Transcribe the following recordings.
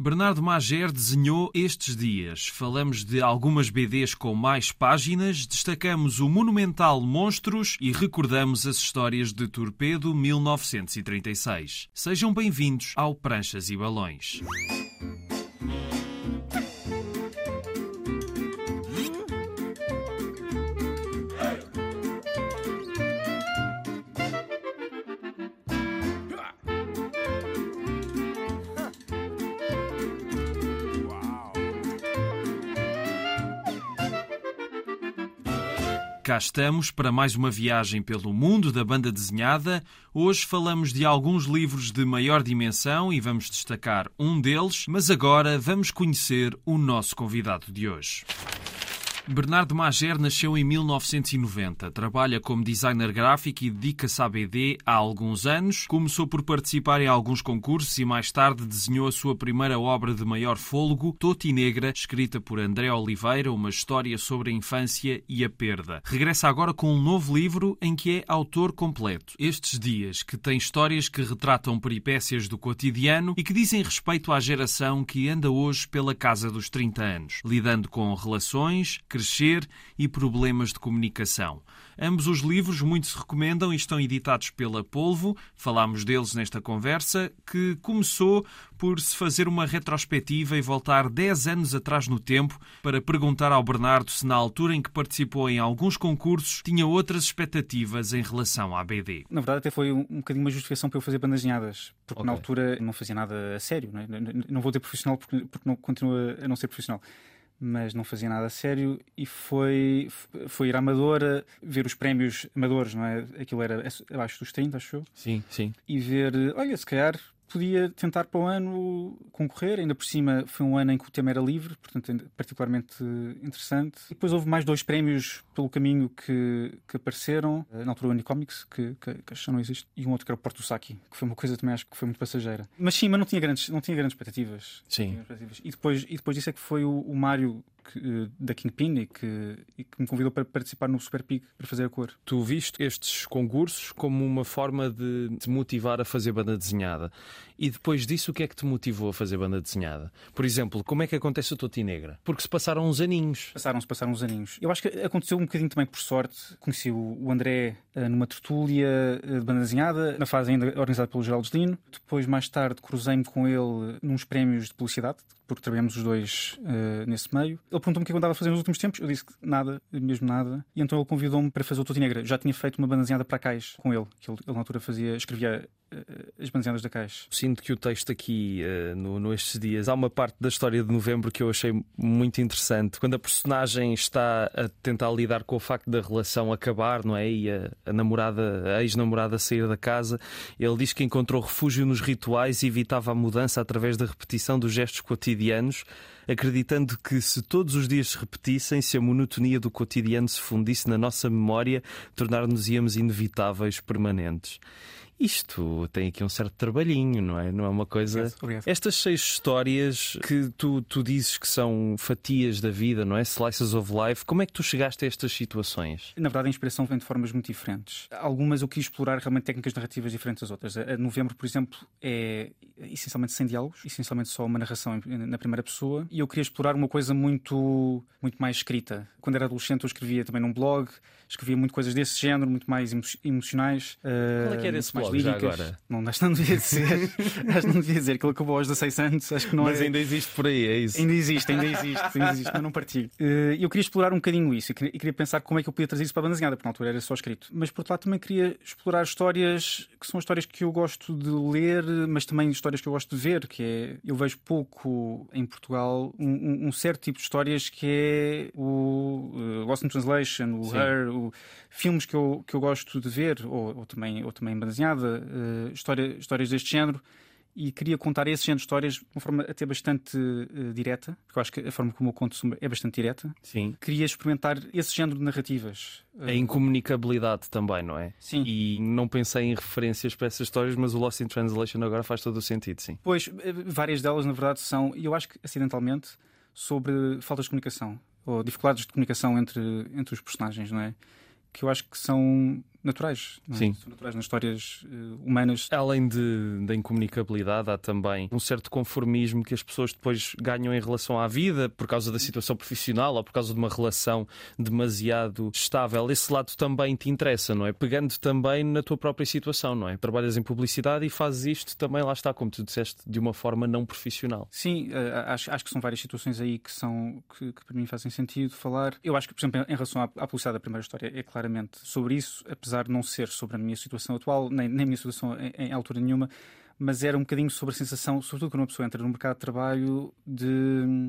Bernardo Mager desenhou estes dias. Falamos de algumas BDs com mais páginas, destacamos o monumental Monstros e recordamos as histórias de Torpedo 1936. Sejam bem-vindos ao Pranchas e Balões. Estamos para mais uma viagem pelo mundo da banda desenhada. Hoje falamos de alguns livros de maior dimensão e vamos destacar um deles, mas agora vamos conhecer o nosso convidado de hoje. Bernardo Mager nasceu em 1990. Trabalha como designer gráfico e dedica-se à BD há alguns anos. Começou por participar em alguns concursos e mais tarde desenhou a sua primeira obra de maior fôlego, Toti Negra, escrita por André Oliveira, uma história sobre a infância e a perda. Regressa agora com um novo livro em que é autor completo. Estes dias, que tem histórias que retratam peripécias do cotidiano e que dizem respeito à geração que anda hoje pela casa dos 30 anos, lidando com relações, crescer e problemas de comunicação. Ambos os livros muito se recomendam e estão editados pela Polvo. Falámos deles nesta conversa, que começou por se fazer uma retrospectiva e voltar 10 anos atrás no tempo para perguntar ao Bernardo se, na altura em que participou em alguns concursos, tinha outras expectativas em relação à BD. Na verdade, até foi um, um bocadinho uma justificação para eu fazer bandas desenhadas, porque okay. na altura não fazia nada a sério. Não, é? não vou ter profissional porque, porque não continua a não ser profissional mas não fazia nada a sério e foi, foi ir à Amadora ver os prémios amadores, não é? Aquilo era abaixo dos 30, acho eu. Sim, sim. E ver, olha, se calhar podia tentar para o ano concorrer. Ainda por cima foi um ano em que o tema era livre, portanto, particularmente interessante. E depois houve mais dois prémios pelo caminho que, que apareceram. Eh, na altura, o Unicomics, que, que, que já não existe, e um outro que era o Porto Saki, que foi uma coisa também acho que foi muito passageira. Mas sim, mas não tinha grandes, não tinha grandes expectativas. Sim. Expectativas. E, depois, e depois disso é que foi o, o Mário que, eh, da Kingpin e que, e que me convidou para participar no Super Pig para fazer a cor. Tu viste estes concursos como uma forma de te motivar a fazer banda desenhada. E depois disso, o que é que te motivou a fazer banda desenhada? Por exemplo, como é que acontece o Toti Negra? Porque se passaram uns aninhos. Passaram-se, passaram uns aninhos. Eu acho que aconteceu um bocadinho também por sorte. Conheci o André eh, numa tertúlia eh, de banda desenhada, na fase ainda organizada pelo Geraldo Dino. Depois, mais tarde, cruzei-me com ele nos prémios de publicidade, porque trabalhamos os dois uh, nesse meio. Ele perguntou-me o que eu andava a fazer nos últimos tempos. Eu disse que nada, mesmo nada. E então ele convidou-me para fazer o Toti Negra. Já tinha feito uma bandazinhada para Cais com ele, que ele, ele na altura fazia, escrevia as bandazinhadas da Cais. Sinto que o texto aqui, uh, no, no estes dias, há uma parte da história de novembro que eu achei muito interessante. Quando a personagem está a tentar lidar com o facto da relação acabar, não é? E a, a namorada, a ex-namorada sair da casa, ele diz que encontrou refúgio nos rituais e evitava a mudança através da repetição dos gestos cotidianos acreditando que se todos os dias se repetissem, se a monotonia do cotidiano se fundisse na nossa memória, tornar-nos-íamos inevitáveis permanentes. Isto tem aqui um certo trabalhinho, não é? Não é uma coisa. Obrigado, obrigado. Estas seis histórias que tu, tu dizes que são fatias da vida, não é? Slices of life, como é que tu chegaste a estas situações? Na verdade, a inspiração vem de formas muito diferentes. Algumas eu quis explorar realmente técnicas narrativas diferentes das outras. A Novembro, por exemplo, é essencialmente sem diálogos, essencialmente só uma narração na primeira pessoa. E eu queria explorar uma coisa muito, muito mais escrita. Quando era adolescente, eu escrevia também num blog, escrevia muito coisas desse género, muito mais emocionais. Qual é que era esse blog? Líricas. agora. Não, acho que não devia dizer. acho que não devia dizer. Aquilo acabou aos 16 anos. Acho que não Mas é... ainda existe por aí, é isso? Ainda existe, ainda existe. ainda existe mas não partilho. Eh, eu queria explorar um bocadinho isso. E queria pensar como é que eu podia trazer isso para a banda desenhada, porque na altura era só escrito. Mas por outro lado também queria explorar histórias que são histórias que eu gosto de ler, mas também histórias que eu gosto de ver. Que é, eu vejo pouco em Portugal um, um certo tipo de histórias que é o uh, Lost in Translation, o Sim. Her, o, filmes que eu, que eu gosto de ver, ou, ou também, ou também banda desenhada, uh, história, histórias deste género e queria contar esse género de histórias de uma forma até bastante uh, direta, porque eu acho que a forma como eu conto é bastante direta. Sim. Queria experimentar esse género de narrativas. A incomunicabilidade também, não é? Sim. E não pensei em referências para essas histórias, mas o Lost in Translation agora faz todo o sentido, sim. Pois, eh, várias delas, na verdade, são, e eu acho que acidentalmente, sobre faltas de comunicação, ou dificuldades de comunicação entre, entre os personagens, não é? que eu acho que são naturais. É? Sim. São naturais nas histórias uh, humanas. Além de, da incomunicabilidade, há também um certo conformismo que as pessoas depois ganham em relação à vida por causa da situação profissional ou por causa de uma relação demasiado estável. Esse lado também te interessa, não é? Pegando também na tua própria situação, não é? Trabalhas em publicidade e fazes isto também, lá está, como tu disseste, de uma forma não profissional. Sim, uh, acho, acho que são várias situações aí que, são, que, que para mim fazem sentido falar. Eu acho que, por exemplo, em relação à, à publicidade da primeira história, é claramente sobre isso, apesar de não ser sobre a minha situação atual, nem, nem a minha situação em, em altura nenhuma mas era um bocadinho sobre a sensação, sobretudo quando uma pessoa entra no mercado de trabalho, de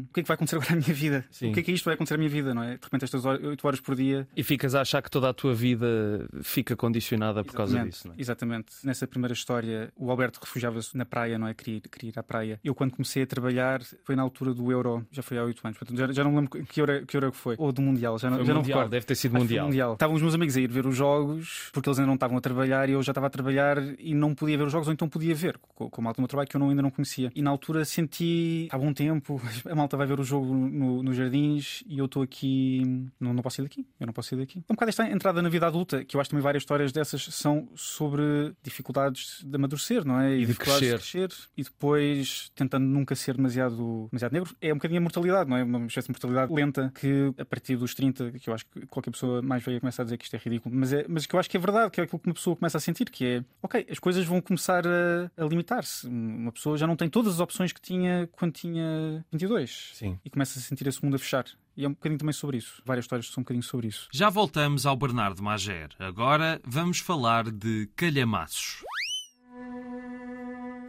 o que é que vai acontecer agora na minha vida? Sim. O que é que isto vai acontecer na minha vida, não é? De repente, estas 8 horas por dia. E ficas a achar que toda a tua vida fica condicionada por causa disso, não é? Exatamente. Nessa primeira história, o Alberto refugiava-se na praia, não é? Queria, queria ir à praia. Eu, quando comecei a trabalhar, foi na altura do Euro, já foi há 8 anos, portanto, já, já não me lembro que hora, que hora foi. Ou do Mundial, já não, já mundial, não Deve ter sido mundial. mundial. Estavam os meus amigos a ir ver os jogos, porque eles ainda não estavam a trabalhar e eu já estava a trabalhar e não podia ver os jogos, ou então podia ver, com a malta do meu trabalho que eu não, ainda não conhecia. E na altura senti, há bom tempo, a malta vai ver o jogo nos no jardins e eu estou aqui, não, não posso ir daqui, eu não posso ir daqui. É um bocado esta entrada na vida adulta, que eu acho também várias histórias dessas são sobre dificuldades de amadurecer, não é? E, e de crescer. de crescer. E depois tentando nunca ser demasiado, demasiado negro. É um bocadinho a mortalidade, não é? Uma espécie de mortalidade lenta que a partir dos 30, que eu acho que qualquer pessoa mais velha começa a dizer que isto é ridículo, mas, é, mas que eu acho que é verdade, que é aquilo que uma pessoa começa a sentir, que é, ok, as coisas vão começar a, a limitar-se uma pessoa já não tem todas as opções que tinha quando tinha 22. Sim. E começa a sentir esse mundo a fechar. E é um bocadinho também sobre isso. Várias histórias são um bocadinho sobre isso. Já voltamos ao Bernardo Mager. Agora vamos falar de calhamaços.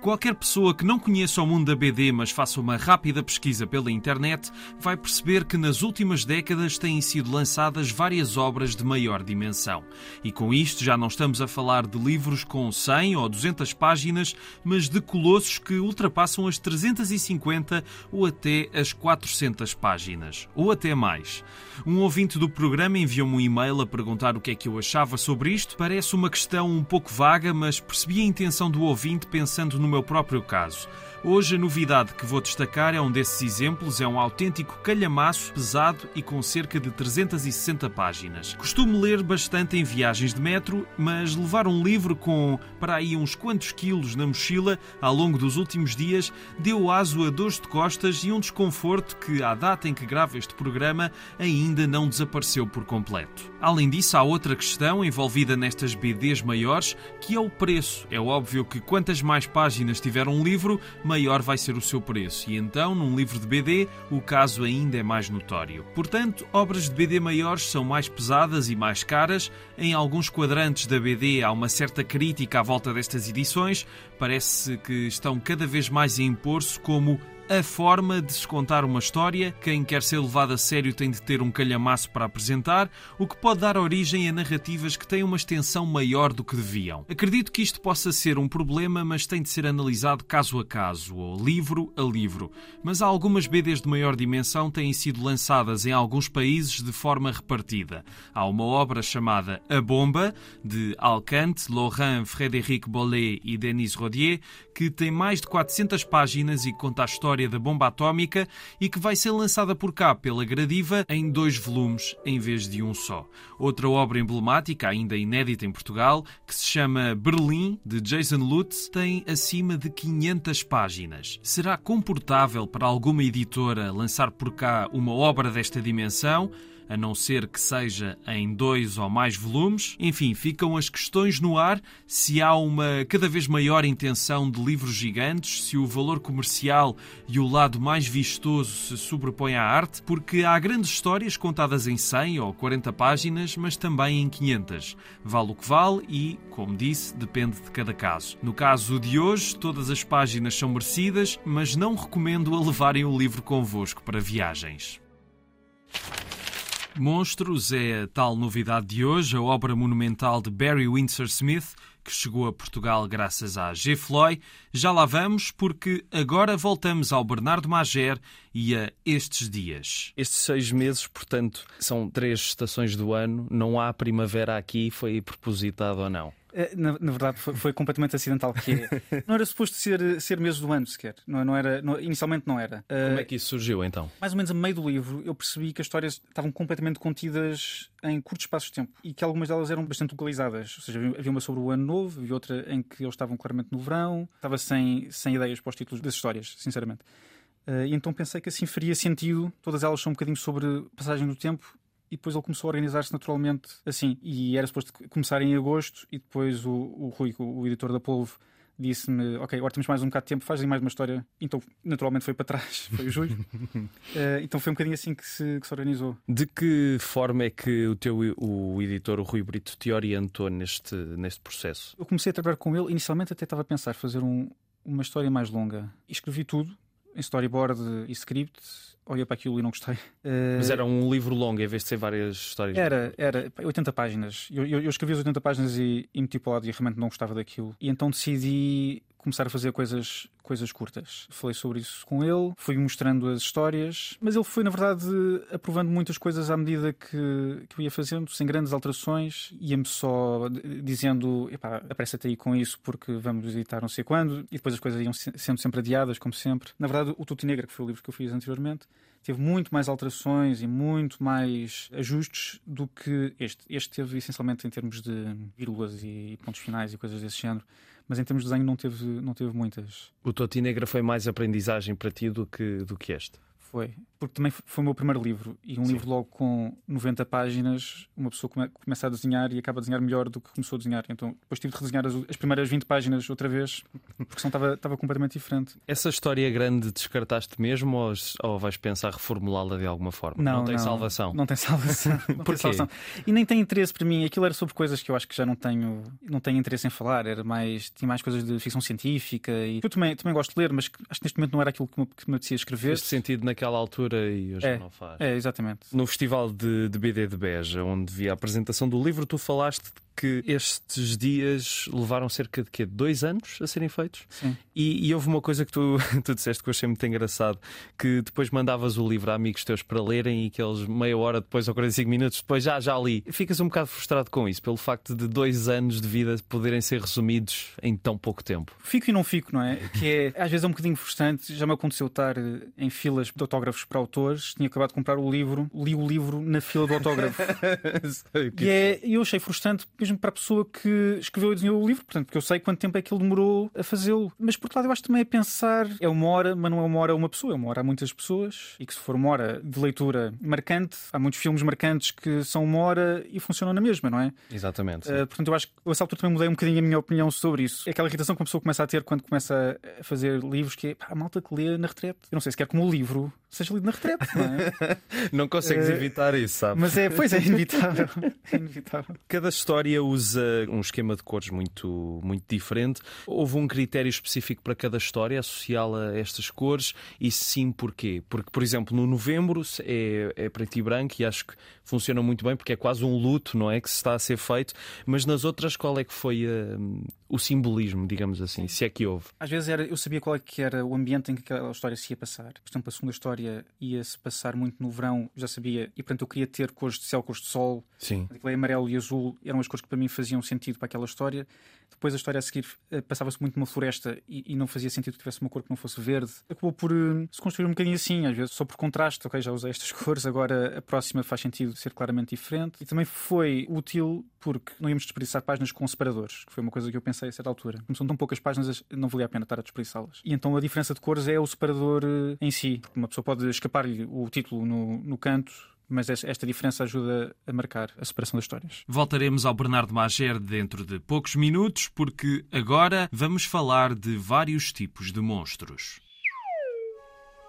Qualquer pessoa que não conheça o mundo da BD, mas faça uma rápida pesquisa pela internet, vai perceber que nas últimas décadas têm sido lançadas várias obras de maior dimensão. E com isto já não estamos a falar de livros com 100 ou 200 páginas, mas de colossos que ultrapassam as 350 ou até as 400 páginas, ou até mais. Um ouvinte do programa enviou-me um e-mail a perguntar o que é que eu achava sobre isto. Parece uma questão um pouco vaga, mas percebi a intenção do ouvinte pensando no meu próprio caso. Hoje a novidade que vou destacar é um desses exemplos, é um autêntico calhamaço pesado e com cerca de 360 páginas. Costumo ler bastante em viagens de metro, mas levar um livro com para aí uns quantos quilos na mochila ao longo dos últimos dias deu aso a dores de costas e um desconforto que, à data em que gravo este programa, ainda não desapareceu por completo. Além disso, há outra questão envolvida nestas BDs maiores, que é o preço. É óbvio que quantas mais páginas tiver um livro, maior vai ser o seu preço, e então, num livro de BD, o caso ainda é mais notório. Portanto, obras de BD maiores são mais pesadas e mais caras. Em alguns quadrantes da BD há uma certa crítica à volta destas edições, parece que estão cada vez mais a impor-se como a forma de se contar uma história. Quem quer ser levado a sério tem de ter um calhamaço para apresentar, o que pode dar origem a narrativas que têm uma extensão maior do que deviam. Acredito que isto possa ser um problema, mas tem de ser analisado caso a caso, ou livro a livro. Mas algumas BDs de maior dimensão têm sido lançadas em alguns países de forma repartida. Há uma obra chamada A Bomba, de Alcante, Laurent Frédéric Bollet e Denis Rodier, que tem mais de 400 páginas e conta a história história da bomba atómica e que vai ser lançada por cá pela Gradiva em dois volumes em vez de um só. Outra obra emblemática, ainda inédita em Portugal, que se chama Berlim, de Jason Lutz, tem acima de 500 páginas. Será comportável para alguma editora lançar por cá uma obra desta dimensão? A não ser que seja em dois ou mais volumes. Enfim, ficam as questões no ar se há uma cada vez maior intenção de livros gigantes, se o valor comercial e o lado mais vistoso se sobrepõem à arte, porque há grandes histórias contadas em 100 ou 40 páginas, mas também em 500. Vale o que vale e, como disse, depende de cada caso. No caso de hoje, todas as páginas são merecidas, mas não recomendo a levarem o livro convosco para viagens. Monstros é a tal novidade de hoje, a obra monumental de Barry Windsor Smith, que chegou a Portugal graças a G. Floyd. Já lá vamos, porque agora voltamos ao Bernardo Mager e a estes dias. Estes seis meses, portanto, são três estações do ano, não há primavera aqui, foi propositado ou não? Eh, na, na verdade, foi, foi, completamente acidental. Que é. Não era suposto ser, ser mês do ano sequer. Não, não era, não, inicialmente não era. Como é que isso surgiu então? Mais ou menos a meio do livro, eu percebi que as histórias estavam completamente contidas em curtos espaços de tempo e que algumas delas eram bastante localizadas. Ou seja, havia uma sobre o ano novo e outra em que eles estavam claramente no verão. Estava sem, sem ideias para os títulos das histórias, sinceramente. Uh, e então pensei que assim faria sentido. Todas elas são um bocadinho sobre passagem do tempo e depois ele começou a organizar-se naturalmente assim. E era suposto começar em agosto e depois o, o Rui, o, o editor da Polvo, disse-me: Ok, agora temos mais um bocado de tempo, fazem mais uma história. Então, naturalmente, foi para trás, foi o julho. uh, então, foi um bocadinho assim que se, que se, organizou. De que forma é que o teu o editor, o Rui Brito, te orientou neste, neste processo? Eu comecei a trabalhar com ele, inicialmente até estava a pensar fazer um, uma história mais longa. E escrevi tudo em storyboard e script olhei para aquilo e não gostei. Mas era um livro longo, em vez de ser várias histórias? Era, era 80 páginas. Eu, eu, eu escrevi as 80 páginas e, e meti para o lado e realmente não gostava daquilo. E então decidi começar a fazer coisas, coisas curtas. Falei sobre isso com ele, fui mostrando as histórias, mas ele foi, na verdade, aprovando muitas coisas à medida que, que eu ia fazendo, sem grandes alterações. Ia-me só dizendo: apressa-te aí com isso porque vamos editar não sei quando, e depois as coisas iam sendo sempre adiadas, como sempre. Na verdade, o Tuti Negra, que foi o livro que eu fiz anteriormente, teve muito mais alterações e muito mais ajustes do que este. Este teve essencialmente em termos de vírgulas e pontos finais e coisas desse género mas em termos de desenho não teve, não teve muitas. O Toti Negra foi mais aprendizagem para ti do que, do que este? Foi, porque também foi o meu primeiro livro e um Sim. livro logo com 90 páginas, uma pessoa come, começa a desenhar e acaba a desenhar melhor do que começou a desenhar. Então depois tive de redesenhar as, as primeiras 20 páginas outra vez, porque senão estava, completamente diferente. Essa história grande descartaste mesmo ou, ou vais pensar reformulá-la de alguma forma? Não, não tem não, salvação. Não tem salvação. Não tem salvação. E nem tem interesse para mim. Aquilo era sobre coisas que eu acho que já não tenho, não tenho interesse em falar. Era mais, tinha mais coisas de ficção científica e eu também, também gosto de ler, mas acho que neste momento não era aquilo que me, que me apetecia escrever. Neste sentido naquela altura e hoje é, não faz. É, exatamente. No Festival de, de BD de Beja, onde vi a apresentação do livro, tu falaste que estes dias levaram cerca de quê? dois anos a serem feitos. Sim. E, e houve uma coisa que tu, tu disseste que eu achei muito engraçado: que depois mandavas o livro a amigos teus para lerem e que eles, meia hora depois ou 45 minutos depois, já, já li. Ficas um bocado frustrado com isso, pelo facto de dois anos de vida poderem ser resumidos em tão pouco tempo. Fico e não fico, não é? Que é, às vezes é um bocadinho frustrante. Já me aconteceu estar eh, em filas de autógrafos para autores, tinha acabado de comprar o livro, li o livro na fila do autógrafo. e é, eu achei frustrante mesmo para a pessoa que escreveu e desenhou o livro, portanto, porque eu sei quanto tempo é que ele demorou a fazê-lo. Mas por outro lado, eu acho também a pensar, é uma hora, mas não é uma hora a uma pessoa, é uma hora a muitas pessoas, e que se for uma hora de leitura marcante, há muitos filmes marcantes que são uma hora e funcionam na mesma, não é? Exatamente. Uh, portanto, eu acho que a essa altura também mudei um bocadinho a minha opinião sobre isso. É aquela irritação que uma pessoa começa a ter quando começa a fazer livros que é pá, a malta que lê na retrete. Eu não sei se quer como o livro seja lido na retrete, não é? não consegues uh, evitar isso, sabe? Mas é, pois é, inevitável. é inevitável. Cada história usa um esquema de cores muito, muito diferente. Houve um critério específico para cada história, associá-la a estas cores, e sim, porquê? Porque, por exemplo, no novembro é, é preto e branco e acho que funciona muito bem porque é quase um luto, não é? Que se está a ser feito, mas nas outras, qual é que foi uh, o simbolismo, digamos assim, se é que houve? Às vezes era, eu sabia qual é que era o ambiente em que aquela história se ia passar. Por exemplo, a segunda história ia-se passar muito no verão, já sabia, e portanto eu queria ter cores de céu, cores de sol. Sim. Amarelo e azul eram as cores que para mim faziam sentido para aquela história. Depois a história a seguir uh, passava-se muito numa floresta e, e, não fazia sentido que tivesse uma cor que não fosse verde. Acabou por uh, se construir um bocadinho assim, às vezes só por contraste, ok, já usei estas cores, agora a próxima faz sentido ser claramente diferente. E também foi útil porque não íamos desperdiçar páginas com separadores, que foi uma coisa que eu pensei a certa altura. Como são tão poucas páginas, não valia a pena estar a desperdiçá-las. E então a diferença de cores é o separador uh, em si. Porque uma pessoa pode escapar-lhe o título no, no canto mas esta diferença ajuda a marcar a separação das histórias. Voltaremos ao Bernardo Mager dentro de poucos minutos, porque agora vamos falar de vários tipos de monstros.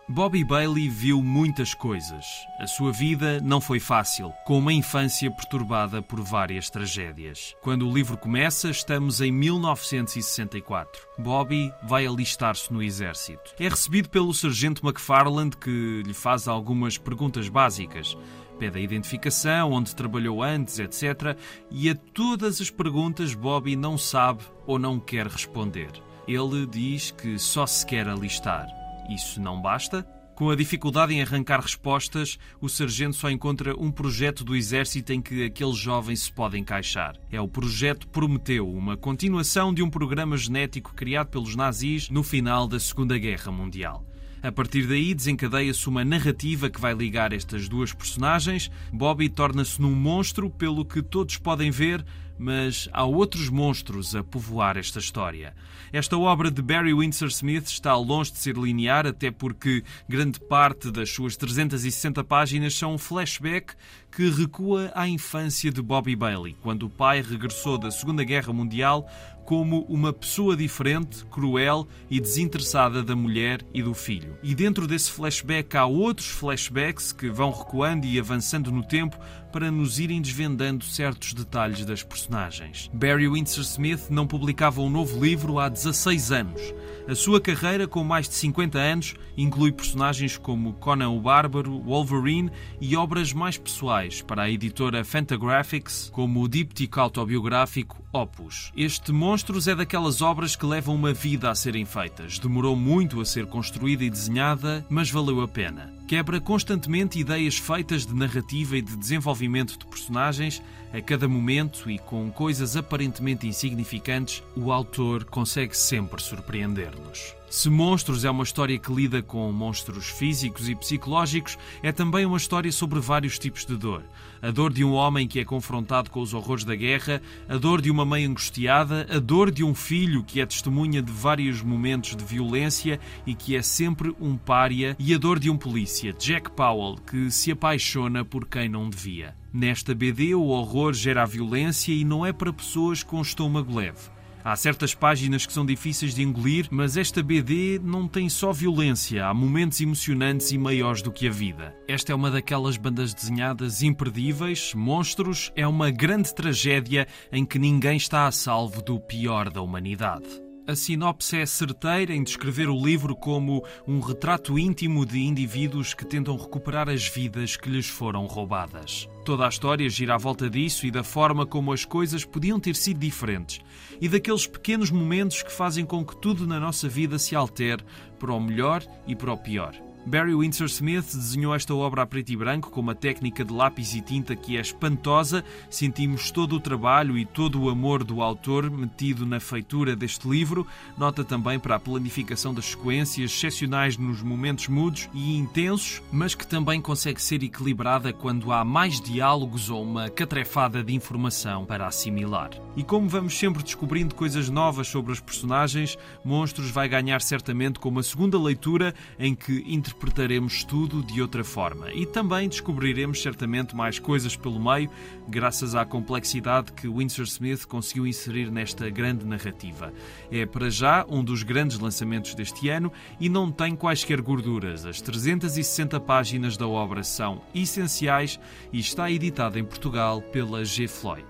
Bobby Bailey viu muitas coisas. A sua vida não foi fácil, com uma infância perturbada por várias tragédias. Quando o livro começa, estamos em 1964. Bobby vai alistar-se no exército. É recebido pelo sargento McFarland, que lhe faz algumas perguntas básicas. Pede a identificação, onde trabalhou antes, etc. E a todas as perguntas Bobby não sabe ou não quer responder. Ele diz que só se quer alistar. Isso não basta? Com a dificuldade em arrancar respostas, o sargento só encontra um projeto do exército em que aquele jovem se pode encaixar. É o projeto Prometeu, uma continuação de um programa genético criado pelos nazis no final da Segunda Guerra Mundial. A partir daí desencadeia-se uma narrativa que vai ligar estas duas personagens. Bobby torna-se num monstro, pelo que todos podem ver, mas há outros monstros a povoar esta história. Esta obra de Barry Windsor Smith está longe de ser linear, até porque grande parte das suas 360 páginas são um flashback que recua à infância de Bobby Bailey, quando o pai regressou da Segunda Guerra Mundial como uma pessoa diferente, cruel e desinteressada da mulher e do filho. E dentro desse flashback há outros flashbacks que vão recuando e avançando no tempo para nos irem desvendando certos detalhes das personagens. Barry Windsor Smith não publicava um novo livro há 16 anos. A sua carreira, com mais de 50 anos, inclui personagens como Conan o Bárbaro, Wolverine e obras mais pessoais para a editora Fantagraphics, como o díptico autobiográfico Opus. Este Monstros é daquelas obras que levam uma vida a serem feitas. Demorou muito a ser construída e desenhada, mas valeu a pena quebra constantemente ideias feitas de narrativa e de desenvolvimento de personagens a cada momento e com coisas aparentemente insignificantes, o autor consegue sempre surpreender-nos. Se Monstros é uma história que lida com monstros físicos e psicológicos, é também uma história sobre vários tipos de dor. A dor de um homem que é confrontado com os horrores da guerra, a dor de uma mãe angustiada, a dor de um filho que é testemunha de vários momentos de violência e que é sempre um pária, e a dor de um polícia, Jack Powell, que se apaixona por quem não devia. Nesta BD, o horror gera violência e não é para pessoas com estômago leve. Há certas páginas que são difíceis de engolir, mas esta BD não tem só violência, há momentos emocionantes e maiores do que a vida. Esta é uma daquelas bandas desenhadas imperdíveis, monstros, é uma grande tragédia em que ninguém está a salvo do pior da humanidade. A sinopse é certeira em descrever o livro como um retrato íntimo de indivíduos que tentam recuperar as vidas que lhes foram roubadas. Toda a história gira à volta disso e da forma como as coisas podiam ter sido diferentes e daqueles pequenos momentos que fazem com que tudo na nossa vida se altere para o melhor e para o pior. Barry Windsor Smith desenhou esta obra a preto e branco com uma técnica de lápis e tinta que é espantosa. Sentimos todo o trabalho e todo o amor do autor metido na feitura deste livro. Nota também para a planificação das sequências excepcionais nos momentos mudos e intensos, mas que também consegue ser equilibrada quando há mais diálogos ou uma catrefada de informação para assimilar. E como vamos sempre descobrindo coisas novas sobre os personagens, Monstros vai ganhar certamente com uma segunda leitura em que interpretaremos tudo de outra forma e também descobriremos certamente mais coisas pelo meio, graças à complexidade que Winsor Smith conseguiu inserir nesta grande narrativa. É para já um dos grandes lançamentos deste ano e não tem quaisquer gorduras. As 360 páginas da obra são essenciais e está editada em Portugal pela G. Floyd.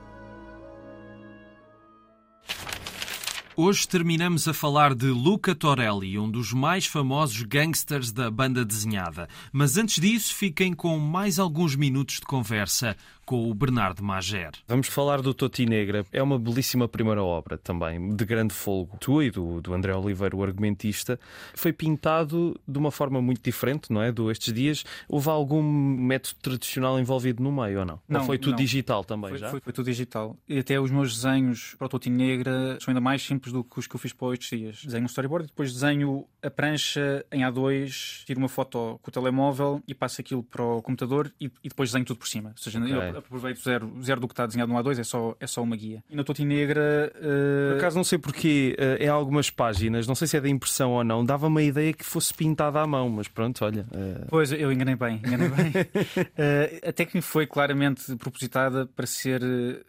Hoje terminamos a falar de Luca Torelli, um dos mais famosos gangsters da banda desenhada. Mas antes disso, fiquem com mais alguns minutos de conversa com o Bernardo Mager. Vamos falar do Toti Negra. É uma belíssima primeira obra também, de grande folgo. Tu e do, do André Oliveira, o argumentista, foi pintado de uma forma muito diferente, não é? Do estes dias. Houve algum método tradicional envolvido no meio ou não? Não, ou foi tudo não. digital também Foi, já? foi, foi tudo digital. E até os meus desenhos para o Toti Negra são ainda mais simples do que os que eu fiz para estes dias. Desenho um storyboard e depois desenho a prancha em A2, tiro uma foto com o telemóvel e passo aquilo para o computador e, e depois desenho tudo por cima. Ou seja, Ok. Aproveito zero, zero do que está desenhado no A2, é só, é só uma guia. E na Toti Negra. eh, Por acaso não sei porque eh, em algumas páginas, não sei se é da impressão ou não, dava-me a ideia que fosse pintada à mão, mas pronto, olha. eh, Pois, eu enganei bem, enganei bem. Eh, a técnica foi claramente propositada para ser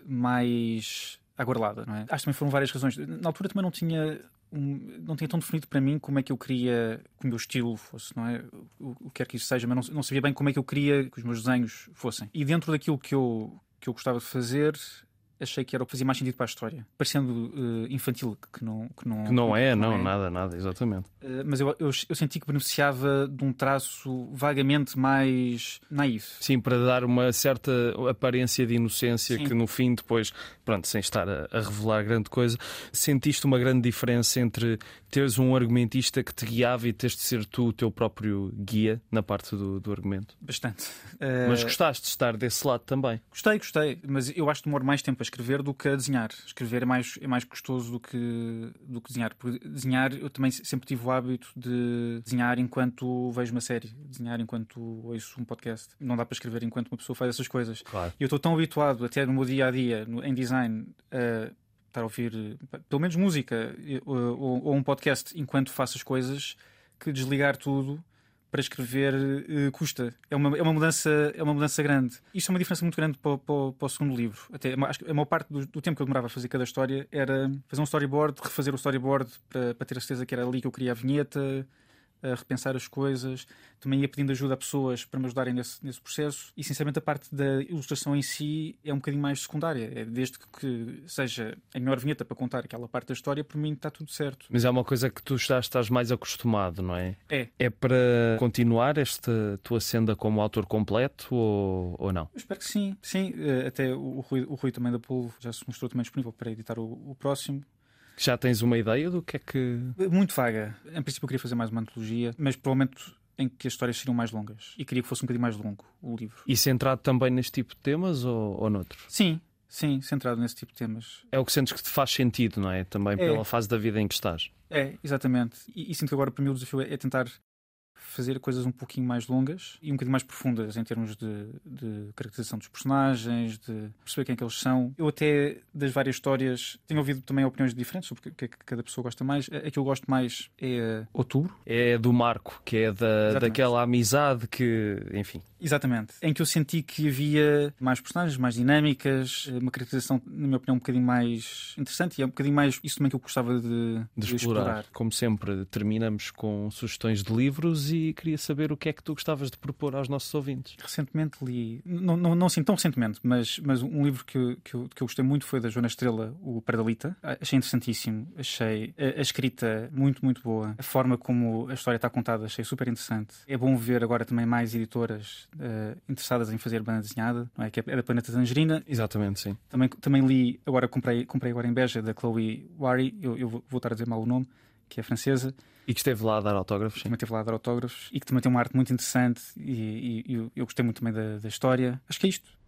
mais aguardada, não é? Acho que também foram várias razões. Na altura também não tinha um- não tinha tão definido para mim como é que eu queria que o meu estilo fosse, não é? O, o que quer que isso seja, mas não, não sabia bem como é que eu queria que os meus desenhos fossem. E dentro daquilo que eu, que eu gostava de fazer, achei que era o que fazia mais sentido para a história. Parecendo uh, infantil, que não, que não, que não é, não, é. nada, nada, exatamente. Uh, mas eu, eu, eu, senti que beneficiava de um traço vagamente mais naif. Sim, para dar uma certa aparência de inocência Sim. que no fim, depois, pronto, sem estar a, a revelar grande coisa, sentiste uma grande diferença entre teres um argumentista que te guiava e teres de ser tu o teu próprio guia na parte do, do argumento? Bastante. Uh... Mas gostaste de estar desse lado também? Gostei, gostei, mas eu acho que demoro mais tempo a escrever do que a desenhar. Escrever é mais, é mais gostoso do que, do que desenhar. Porque desenhar, eu também sempre tive o hábito de desenhar enquanto vejo uma série, desenhar enquanto ouço um podcast. Não dá para escrever enquanto uma pessoa faz essas coisas. Claro. E eu estou tão habituado, até no meu dia a dia, em design, a estar a ouvir pelo menos música ou, ou um podcast enquanto faço as coisas, que desligar tudo para escrever uh, custa. É uma, é, uma mudança, é uma mudança grande. Isso é uma diferença muito grande para, para, para o segundo livro. Até, acho que a maior parte do, do, tempo que eu demorava a fazer cada história era fazer um storyboard, refazer o storyboard para, para ter a certeza que era ali que eu queria a vinheta, a repensar as coisas. Também ia pedindo ajuda a pessoas para me ajudarem nesse, nesse processo. E, sinceramente, a parte da ilustração em si é um bocadinho mais secundária. É desde que seja a melhor vinheta para contar aquela parte da história, por mim está tudo certo. Mas é uma coisa que tu já estás mais acostumado, não é? É. É para continuar esta tua senda como autor completo ou, ou não? Eu espero que sim. Sim, eh, até o Rui, o Rui também da Polvo já se mostrou também disponível para editar o, o próximo. Já tens uma ideia do que é que. Muito vaga. Em princípio, eu queria fazer mais uma antologia, mas provavelmente em que as histórias seriam mais longas. E queria que fosse um bocadinho mais longo o livro. E centrado também neste tipo de temas ou, ou noutros? Sim, sim, centrado nesse tipo de temas. É o que sentes que te faz sentido, não é? Também é. pela fase da vida em que estás. É, exatamente. E, e sinto que agora para mim o desafio é, é tentar fazer coisas um pouquinho mais longas e um bocadinho mais profundas em termos de, de, caracterização dos personagens, de perceber quem é que eles são. Eu até, das várias histórias, tenho ouvido também opiniões diferentes sobre o que é que cada pessoa gosta mais. A que eu gosto mais é Outubro. É do Marco, que é da, daquela amizade que, enfim... Exatamente. Em que eu senti que havia mais personagens, mais dinâmicas, uma caracterização, na minha opinião, um bocadinho mais interessante e é um bocadinho mais isso também que eu gostava de, de, de explorar. explorar. Como sempre, terminamos com sugestões de livros e queria saber o que é que tu gostavas de propor aos nossos ouvintes. Recentemente li, não, não, não assim tão recentemente, mas, mas um livro que, eu, que, eu, que eu gostei muito foi da Joana Estrela, o Pardalita. Achei interessantíssimo, achei a, a escrita muito, muito boa, a forma como a história está contada, achei super interessante. É bom ver agora também mais editoras uh, interessadas em fazer banda desenhada, não é? que é, é da Planeta Tangerina. Exatamente, sim. Também, também li, agora comprei, comprei agora em Beja, da Chloe Wari, eu, eu vou, estar a dizer mal o nome, que é francesa. E que esteve lá a dar autógrafos. Também esteve lá a dar autógrafos e que também tem uma arte muito interessante e, e, e eu gostei muito também da, da história. Acho que é isto.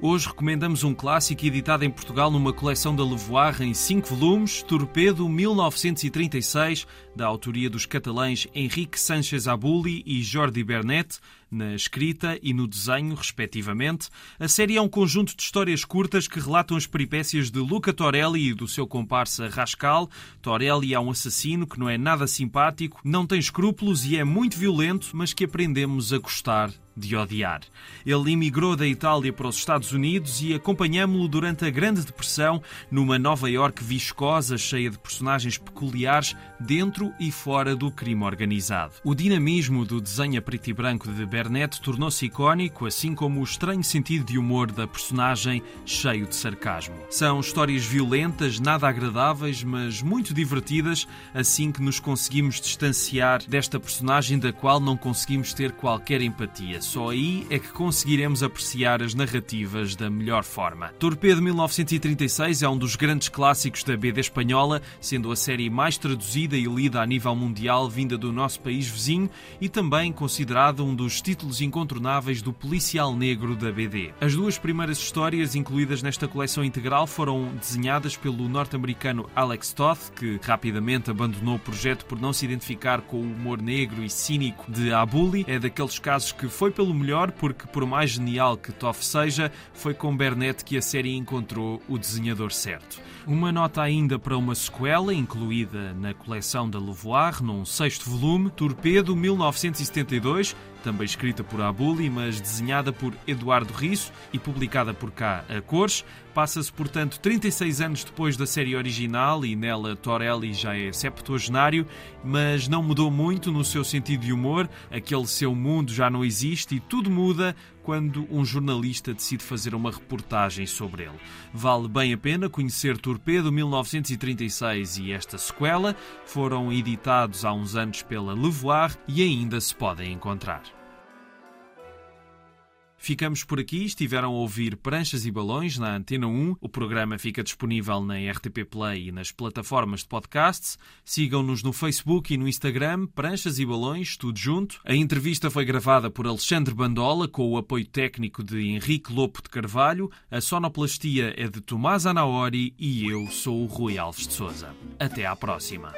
Hoje recomendamos um clássico editado em Portugal numa coleção da Levoir em cinco volumes, Torpedo 1936, da autoria dos catalães Henrique Sánchez Abuli e Jordi Bernet, na escrita e no desenho, respectivamente. A série é um conjunto de histórias curtas que relatam as peripécias de Luca Torelli e do seu comparsa Rascal. Torelli é um assassino que não é nada simpático, não tem escrúpulos e é muito violento, mas que aprendemos a gostar de odiar. Ele emigrou da Itália para os Estados Unidos e acompanhámo-lo durante a Grande Depressão numa Nova York viscosa, cheia de personagens peculiares dentro e fora do crime organizado. O dinamismo do desenho a preto e branco de Bernet tornou-se icónico, assim como o estranho sentido de humor da personagem, cheio de sarcasmo. São histórias violentas, nada agradáveis, mas muito divertidas, assim que nos conseguimos distanciar desta personagem da qual não conseguimos ter qualquer empatia. Só aí é que conseguiremos apreciar as narrativas da melhor forma. Torpedo 1936 é um dos grandes clássicos da BD espanhola, sendo a série mais traduzida e lida a nível mundial vinda do nosso país vizinho e também considerado um dos títulos incontornáveis do policial negro da BD. As duas primeiras histórias incluídas nesta coleção integral foram desenhadas pelo norte-americano Alex Toth, que rapidamente abandonou o projeto por não se identificar com o humor negro e cínico de Abuli. É daqueles casos que foi pelo melhor, porque por mais genial que Toff seja, foi com Bernet que a série encontrou o desenhador certo. Uma nota ainda para uma sequela, incluída na coleção da Levoir, num sexto volume, Torpedo 1972, também escrita por Abuli, mas desenhada por Eduardo Risso e publicada por cá a cores. Passa-se, portanto, 36 anos depois da série original e nela Torelli já é septuagenário, mas não mudou muito no seu sentido de humor. Aquele seu mundo já não existe e tudo muda quando um jornalista decide fazer uma reportagem sobre ele. Vale bem a pena conhecer Torpedo 1936 e esta sequela. Foram editados há uns anos pela Levoir e ainda se podem encontrar. Ficamos por aqui. Estiveram a ouvir Pranchas e Balões na Antena 1. O programa fica disponível na RTP Play e nas plataformas de podcasts. Sigam-nos no Facebook e no Instagram, Pranchas e Balões, tudo junto. A entrevista foi gravada por Alexandre Bandola, com o apoio técnico de Henrique Lopo de Carvalho. A sonoplastia é de Tomás Anaori e eu sou o Rui Alves de Souza. Até à próxima.